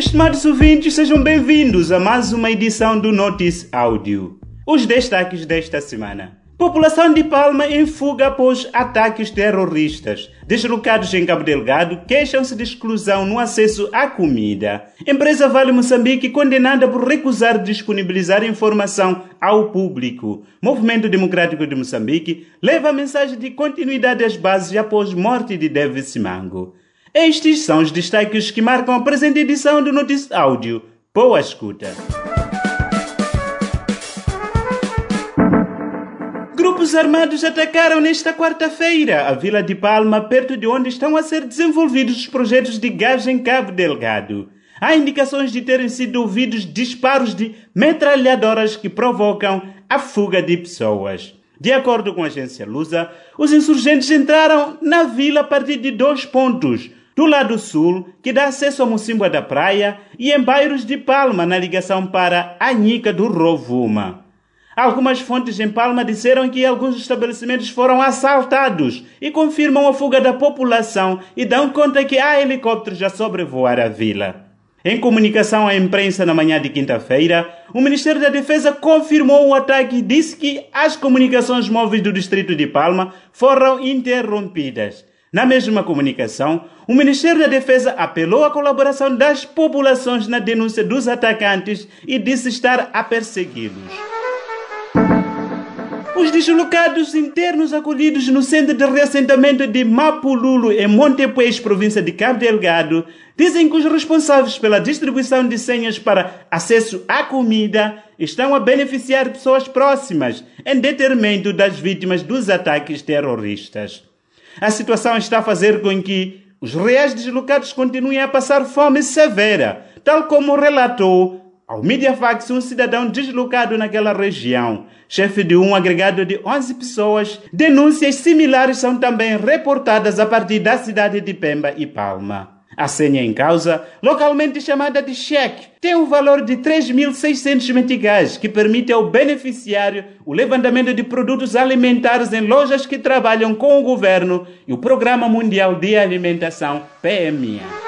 Estimados ouvintes, sejam bem-vindos a mais uma edição do Notice Áudio. Os destaques desta semana. População de Palma em fuga após ataques terroristas. Deslocados em Cabo Delgado queixam-se de exclusão no acesso à comida. Empresa Vale Moçambique condenada por recusar disponibilizar informação ao público. Movimento Democrático de Moçambique leva a mensagem de continuidade às bases após morte de David Simango. Estes são os destaques que marcam a presente edição do Notícia Áudio. Boa escuta! Grupos armados atacaram nesta quarta-feira a vila de Palma, perto de onde estão a ser desenvolvidos os projetos de gás em Cabo Delgado. Há indicações de terem sido ouvidos disparos de metralhadoras que provocam a fuga de pessoas. De acordo com a agência Lusa, os insurgentes entraram na vila a partir de dois pontos do lado sul, que dá acesso a Mocimboa da Praia, e em bairros de Palma, na ligação para Anica do Rovuma. Algumas fontes em Palma disseram que alguns estabelecimentos foram assaltados e confirmam a fuga da população e dão conta que há helicópteros a sobrevoar a vila. Em comunicação à imprensa na manhã de quinta-feira, o Ministério da Defesa confirmou o ataque e disse que as comunicações móveis do distrito de Palma foram interrompidas. Na mesma comunicação, o Ministério da Defesa apelou à colaboração das populações na denúncia dos atacantes e disse estar a persegui-los. Os deslocados internos acolhidos no centro de reassentamento de Mapululu, em Montepuez, província de Cabo Delgado, dizem que os responsáveis pela distribuição de senhas para acesso à comida estão a beneficiar pessoas próximas, em detrimento das vítimas dos ataques terroristas. A situação está a fazer com que os reais deslocados continuem a passar fome severa, tal como relatou ao Mediafax um cidadão deslocado naquela região. Chefe de um agregado de 11 pessoas, denúncias similares são também reportadas a partir da cidade de Pemba e Palma. A senha em causa, localmente chamada de cheque, tem um valor de 3.600 meticais, que permite ao beneficiário o levantamento de produtos alimentares em lojas que trabalham com o governo e o Programa Mundial de Alimentação, PMA.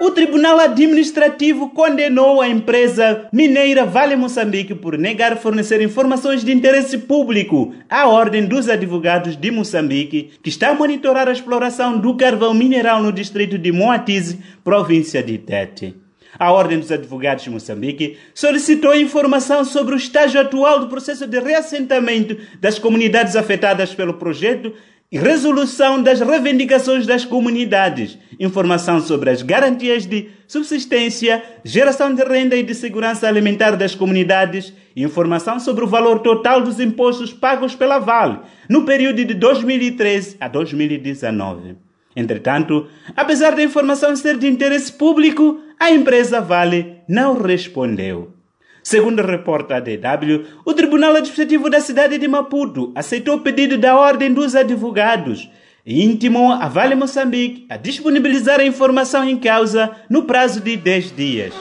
O Tribunal Administrativo condenou a empresa mineira Vale Moçambique por negar fornecer informações de interesse público à Ordem dos Advogados de Moçambique, que está a monitorar a exploração do carvão mineral no distrito de Moatize, província de Tete. A Ordem dos Advogados de Moçambique solicitou informação sobre o estágio atual do processo de reassentamento das comunidades afetadas pelo projeto e resolução das reivindicações das comunidades, informação sobre as garantias de subsistência, geração de renda e de segurança alimentar das comunidades, informação sobre o valor total dos impostos pagos pela Vale no período de 2013 a 2019. Entretanto, apesar da informação ser de interesse público, a empresa Vale não respondeu. Segundo a DW, o Tribunal Administrativo da cidade de Maputo aceitou o pedido da Ordem dos Advogados e intimou a Vale Moçambique a disponibilizar a informação em causa no prazo de 10 dias.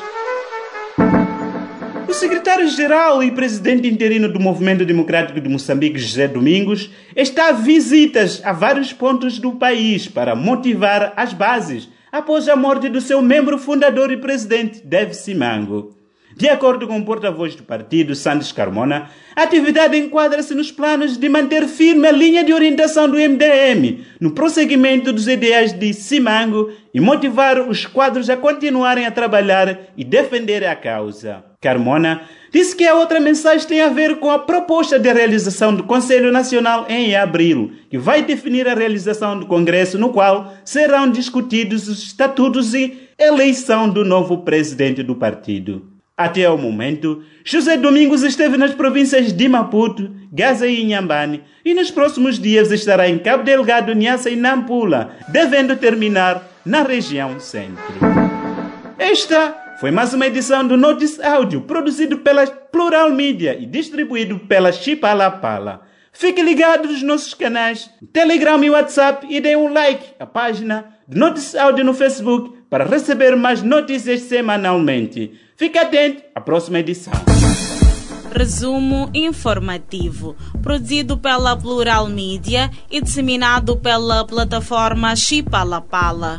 O secretário-geral e presidente interino do Movimento Democrático de Moçambique, José Domingos, está a visitas a vários pontos do país para motivar as bases após a morte do seu membro fundador e presidente, Dev Simango. De acordo com o porta-voz do partido, Santos Carmona, a atividade enquadra-se nos planos de manter firme a linha de orientação do MDM no prosseguimento dos ideais de Simango e motivar os quadros a continuarem a trabalhar e defender a causa. Carmona disse que a outra mensagem tem a ver com a proposta de realização do Conselho Nacional em abril, que vai definir a realização do Congresso, no qual serão discutidos os estatutos e eleição do novo presidente do partido. Até o momento, José Domingos esteve nas províncias de Maputo, Gaza e Inhambane e nos próximos dias estará em Cabo Delgado, Niassa e Nampula, devendo terminar na região centro. Esta foi mais uma edição do Notice Áudio, produzido pela Plural Media e distribuído pela Chipalapala. Fique ligado nos nossos canais Telegram e WhatsApp e dê um like à página de Notice Áudio no Facebook para receber mais notícias semanalmente. Fique atento à próxima edição. Resumo informativo, produzido pela Plural Media e disseminado pela plataforma Chipalapala.